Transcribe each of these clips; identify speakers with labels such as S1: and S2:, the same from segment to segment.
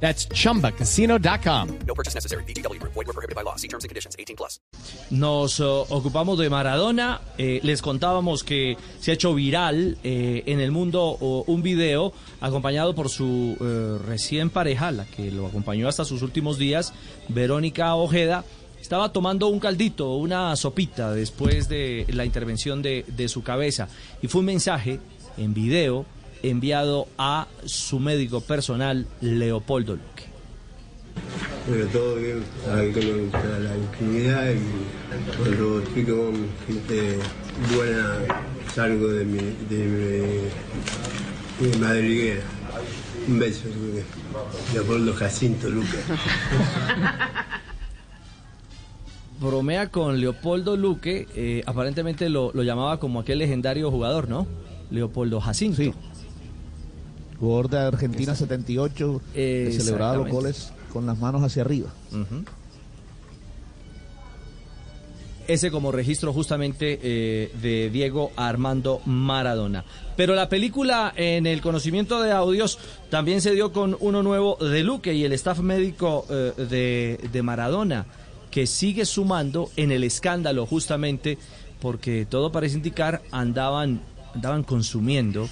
S1: That's chumbacasino.com.
S2: No purchase necessary. BGW. Void were prohibited by law. See terms and conditions. 18 plus.
S3: Nos uh, ocupamos de Maradona. Eh, les contábamos que se ha hecho viral eh, en el mundo uh, un video acompañado por su eh, recién pareja, la que lo acompañó hasta sus últimos días, Verónica Ojeda. Estaba tomando un caldito, una sopita después de la intervención de, de su cabeza. Y fue un mensaje en video enviado a su médico personal, Leopoldo Luque.
S4: Pero todo bien, sabe que me gusta la intimidad y cuando estoy con gente buena salgo de mi, de mi, de mi madriguera. Un beso, Luque. Leopoldo Jacinto Luque.
S3: Bromea con Leopoldo Luque, eh, aparentemente lo, lo llamaba como aquel legendario jugador, ¿no? Leopoldo Jacinto.
S5: Sí. Jugador de Argentina 78, que celebraba los goles con las manos hacia arriba.
S3: Ese como registro justamente eh, de Diego Armando Maradona. Pero la película en el conocimiento de audios también se dio con uno nuevo de Luque y el staff médico eh, de, de Maradona, que sigue sumando en el escándalo justamente porque todo parece indicar andaban, andaban consumiendo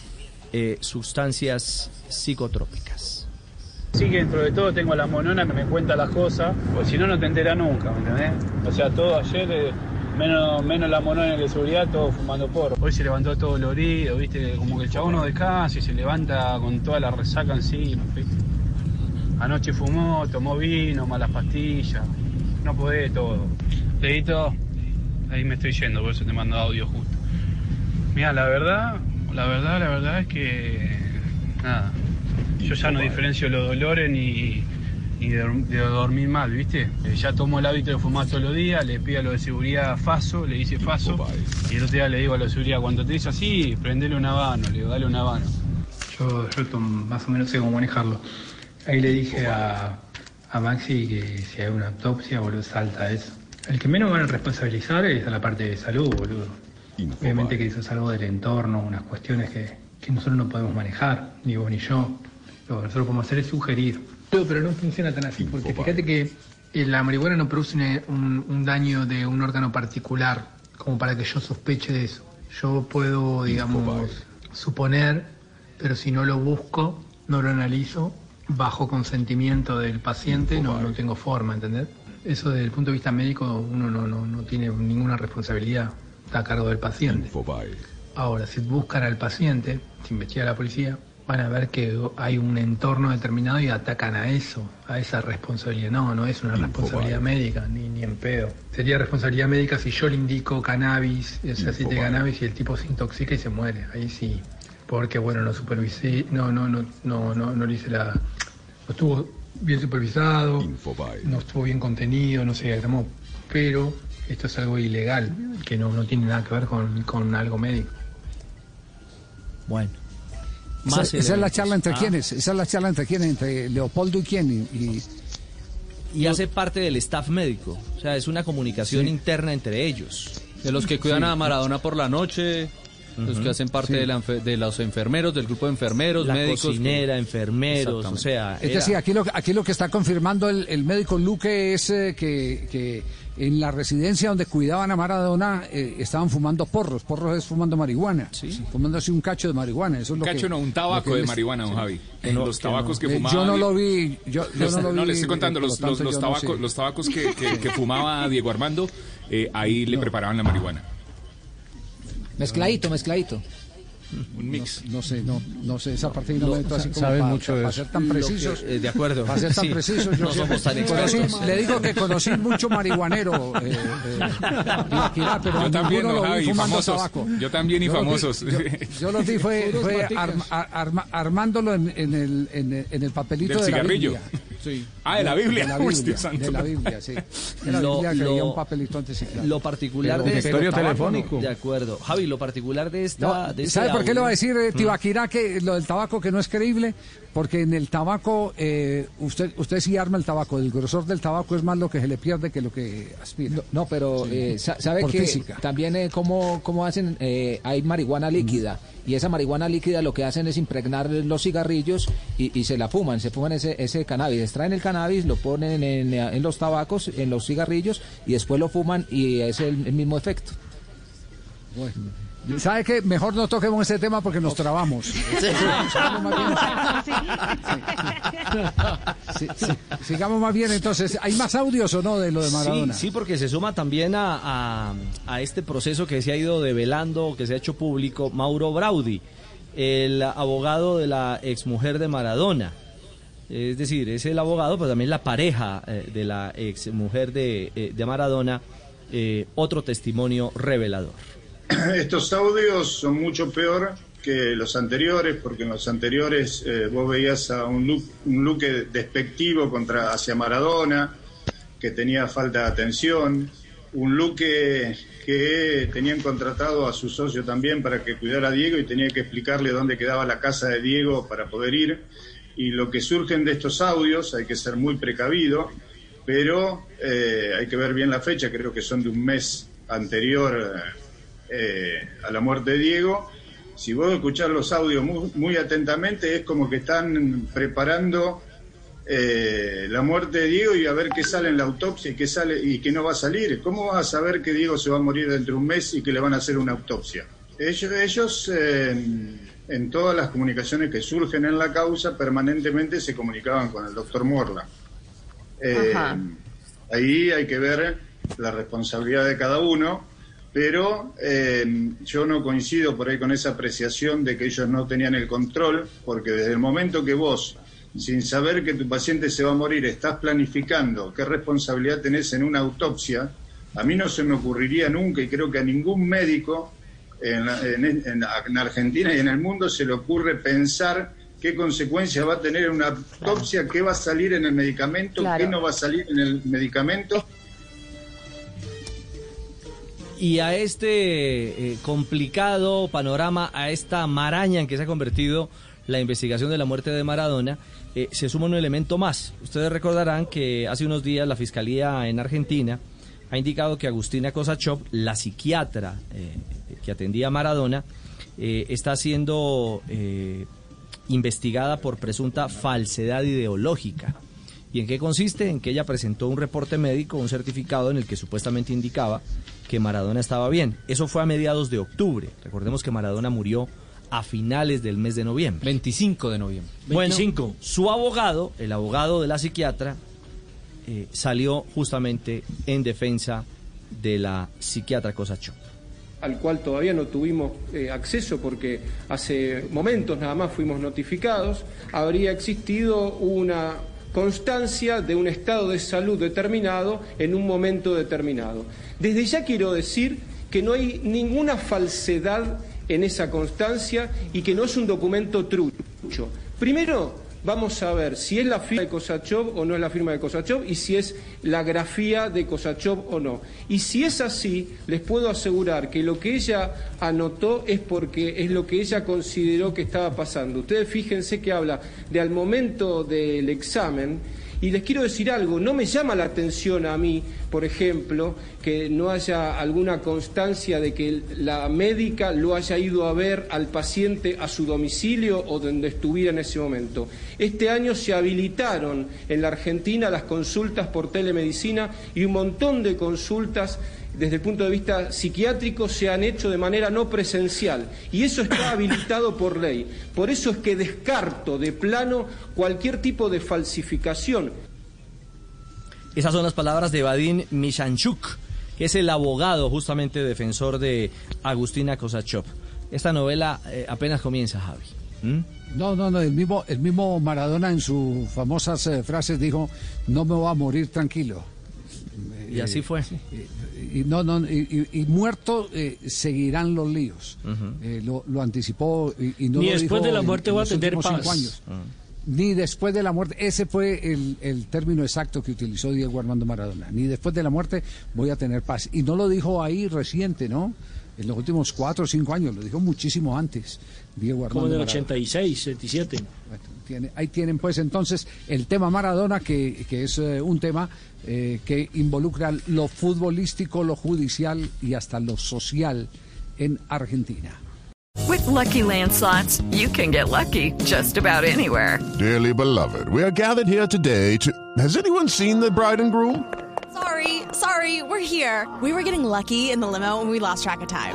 S3: eh, sustancias psicotrópicas.
S6: Sí que dentro de todo tengo a la monona que me cuenta las cosas, porque si no, no te enteras nunca, ¿me entendés? O sea, todo ayer, eh, menos, menos la monona de seguridad, todo fumando porro. Hoy se levantó todo dolorido, ¿viste? Como que el chabón no descansa y se levanta con toda la resaca encima, ¿viste? Anoche fumó, tomó vino, malas pastillas, no podés todo. Pedito, ahí me estoy yendo, por eso te mando audio justo. Mira, la verdad, la verdad, la verdad es que, nada, yo ya no diferencio los dolores ni, ni de, de dormir mal, ¿viste? Eh, ya tomo el hábito de fumar todos los días, le pido a lo de seguridad Faso, le dice Faso, y el otro día le digo a lo de seguridad, cuando te dice así, prendele un habano, le digo, dale un habano.
S7: Yo, yo más o menos sé cómo manejarlo. Ahí le dije a, a Maxi que si hay una autopsia, boludo, salta eso. El que menos van a responsabilizar es a la parte de salud, boludo. Obviamente que eso es algo del entorno, unas cuestiones que, que nosotros no podemos manejar, ni vos ni yo. Lo que nosotros podemos hacer es sugerir. Pero, pero no funciona tan así, porque fíjate que eh, la marihuana no produce un, un daño de un órgano particular, como para que yo sospeche de eso. Yo puedo, digamos, suponer, pero si no lo busco, no lo analizo, bajo consentimiento del paciente, no, no tengo forma, ¿entendés? Eso desde el punto de vista médico uno no, no, no tiene ninguna responsabilidad, está a cargo del paciente. Ahora, si buscan al paciente, si investiga la policía, van a ver que hay un entorno determinado y atacan a eso, a esa responsabilidad. No, no es una responsabilidad médica, ni, ni en pedo. Sería responsabilidad médica si yo le indico cannabis, ese aceite de cannabis y el tipo se intoxica y se muere. Ahí sí. Porque bueno, no supervisé, no, no, no, no, no, no le hice la. No estuvo bien supervisado, no estuvo bien contenido, no se diagramó. Pero esto es algo ilegal, que no, no tiene nada que ver con, con algo médico.
S3: Bueno.
S8: Esa,
S3: Más
S8: esa es la charla entre
S3: Ah.
S8: quiénes, esa es la charla entre quiénes, entre Leopoldo y quién. Y, y-
S3: y hace parte del staff médico. O sea, es una comunicación
S8: Sí.
S3: interna entre ellos.
S9: De los que cuidan
S3: Sí.
S9: a Maradona por la noche, los que hacen parte
S3: Sí.
S9: de, la de los enfermeros, del grupo de enfermeros,
S3: La
S9: médicos.
S3: cocinera, enfermeros, o sea,
S8: es decir, aquí lo, aquí lo que está confirmando el, el médico Luque es eh, que, que en la residencia donde cuidaban a Maradona eh, estaban fumando porros. Porros es fumando marihuana. Fumando así un cacho de marihuana. Eso es
S10: Un
S8: lo
S10: cacho
S8: que-
S10: no, un tabaco de marihuana, don
S8: sí.
S10: Javi.
S8: Que no,
S10: los tabacos que
S8: no. Eh,
S10: fumaba.
S8: Yo no
S10: Diego-
S8: lo vi. Yo, no lo vi.
S10: le estoy contando, los, los, los
S8: yo no
S10: tabacos,
S8: sé.
S10: los tabacos que, que- que fumaba Diego Armando, eh, ahí le preparaban la marihuana.
S11: Mezcladito, mezcladito.
S10: Un mix.
S8: No, sé, no, no sé, esa parte no,
S3: No,
S8: me meto así como
S3: saben
S8: para,
S3: mucho
S8: para ser tan
S3: Lo que-
S8: precisos.
S3: eh, de acuerdo.
S8: Para ser tan
S3: Sí.
S8: precisos, yo
S3: No somos tan
S8: conocí-
S3: expertos.
S8: Le digo que conocí mucho marihuanero. Eh, eh, Ibaquirá, pero
S10: Yo también,
S8: vi
S10: Javi, famosos.
S8: tabaco.
S10: Yo también y
S8: Yo lo vi-
S10: famosos.
S8: Yo, yo lo vi fue, fue
S11: baticas.
S8: arma- ar- arma- armándolo en, en el, en, el, en el papelito
S10: Del
S8: de la Biblia.
S10: Ah, de la Biblia.
S8: De la Biblia, de la Biblia, sí. De la
S3: Lo-
S8: Biblia que
S3: lo-
S8: había un papelito antes sí, claro.
S3: Lo particular
S8: Pero
S3: de
S8: directorio telefónico.
S3: De acuerdo. Javi, lo particular de esta...
S8: No,
S3: de este
S8: ¿Sabe por qué le va a
S3: audio-
S8: decir eh,
S3: Mm.
S8: Tibaquirá que lo del tabaco que no es creíble? Porque en el tabaco, eh, usted usted sí arma el tabaco, el grosor del tabaco es más lo que se le pierde que lo que aspira.
S11: No, pero
S8: Sí.
S11: eh, sa- sabe
S8: Por
S11: que
S8: física.
S11: también eh, cómo, cómo hacen, eh, hay marihuana líquida y esa marihuana líquida lo que hacen es impregnar los cigarrillos y, y se la fuman, se fuman ese, ese cannabis, extraen el cannabis, lo ponen en, en los tabacos, en los cigarrillos y después lo fuman y es el, el mismo efecto.
S8: ¿Sabe qué? Mejor no toquemos ese tema porque nos trabamos. Sigamos más bien. Sí, sí. Sigamos más bien entonces. ¿Hay más audios o no de lo de Maradona?
S3: Sí, sí, porque se suma también a, a- a este proceso que se ha ido develando, que se ha hecho público, Mauro Braudi, el abogado de la exmujer de Maradona. Es decir, es el abogado, pero también la pareja eh, de la exmujer de, eh, de Maradona. eh, otro testimonio revelador.
S12: Estos audios son mucho peor que los anteriores, porque en los anteriores vos veías a un look, un look despectivo contra, hacia Maradona, que tenía falta de atención, un look que, que tenían contratado a su socio también para que cuidara a Diego y tenía que explicarle dónde quedaba la casa de Diego para poder ir. Y lo que surgen de estos audios, hay que ser muy precavido, pero eh, hay que ver bien la fecha, creo que son de un mes anterior eh, a la muerte de Diego. Si vos escuchás los audios muy, muy atentamente, es como que están preparando eh, la muerte de Diego y a ver qué sale en la autopsia y qué sale y qué no va a salir. ¿Cómo vas a saber que Diego se va a morir dentro de un mes y que le van a hacer una autopsia? Ellos, ellos eh, en, todas las comunicaciones que surgen en la causa, permanentemente se comunicaban con el doctor Morla. Eh, ahí hay que ver la responsabilidad de cada uno, pero eh, yo no coincido por ahí con esa apreciación de que ellos no tenían el control, porque desde el momento que vos, sin saber que tu paciente se va a morir, estás planificando qué responsabilidad tenés en una autopsia, a mí no se me ocurriría nunca, y creo que a ningún médico en, Argentina y en el mundo se le ocurre pensar qué consecuencias va a tener una autopsia, qué va a salir en el medicamento,
S13: Claro.
S12: qué no va a salir en el medicamento.
S3: Y a este eh, complicado panorama, a esta maraña en que se ha convertido la investigación de la muerte de Maradona, eh, se suma un elemento más. Ustedes recordarán que hace unos días la Fiscalía en Argentina ha indicado que Agustina Kosachov, la psiquiatra eh, que atendía a Maradona, eh, está siendo eh, investigada por presunta falsedad ideológica. ¿Y en qué consiste? En que ella presentó un reporte médico, un certificado en el que supuestamente indicaba que Maradona estaba bien. Eso fue a mediados de octubre. Recordemos que Maradona murió a finales del mes de noviembre.
S9: 25 de noviembre.
S3: Bueno, su abogado, el abogado de la psiquiatra, eh, salió justamente en defensa de la psiquiatra Kosachov.
S13: Al cual todavía no tuvimos eh, acceso porque hace momentos nada más fuimos notificados, habría existido una constancia de un estado de salud determinado en un momento determinado. Desde ya quiero decir que no hay ninguna falsedad en esa constancia y que no es un documento trucho. Primero, vamos a ver si es la firma de Kosachov o no es la firma de Kosachov y si es la grafía de Kosachov o no. Y si es así, les puedo asegurar que lo que ella anotó es porque es lo que ella consideró que estaba pasando. Ustedes fíjense que habla de al momento del examen y les quiero decir algo, no me llama la atención a mí, por ejemplo, que no haya alguna constancia de que la médica lo haya ido a ver al paciente a su domicilio o donde estuviera en ese momento. Este año se habilitaron en la Argentina las consultas por telemedicina y un montón de consultas desde el punto de vista psiquiátrico se han hecho de manera no presencial y eso está habilitado por ley. Por eso es que descarto de plano cualquier tipo de falsificación.
S3: Esas son las palabras de Vadim Mishanchuk, que es el abogado justamente defensor de Agustina Kosachov. Esta novela eh, apenas comienza, Javi. ¿Mm?
S8: No, no, no, el mismo, el mismo Maradona en sus famosas eh, frases dijo, no me voy a morir tranquilo.
S3: Y así fue.
S8: Y, no, no, y, y- y muerto eh, seguirán los líos. Eh, lo, lo anticipó y, y no
S14: Ni
S8: lo
S14: después
S8: dijo
S14: de la
S8: en-
S14: muerte
S8: en
S14: voy a tener paz.
S8: años. Ni después de la muerte, ese fue el, el término exacto que utilizó Diego Armando Maradona. Ni después de la muerte voy a tener paz. Y no lo dijo ahí reciente, ¿no? En los últimos cuatro o cinco años, lo dijo muchísimo antes, Diego Armando
S15: Como en el
S8: Maradona.
S15: 86, 77.
S8: Tiene- ahí tienen pues entonces el tema Maradona, que, que es eh, un tema eh, que involucra lo futbolístico, lo judicial y hasta lo social en Argentina.
S14: With Lucky Land slots, you can get lucky just about anywhere.
S16: Dearly beloved, we are gathered here today to. Has anyone seen the bride and groom?
S17: Sorry, sorry, we're here. We were getting lucky in the limo and we lost track of time.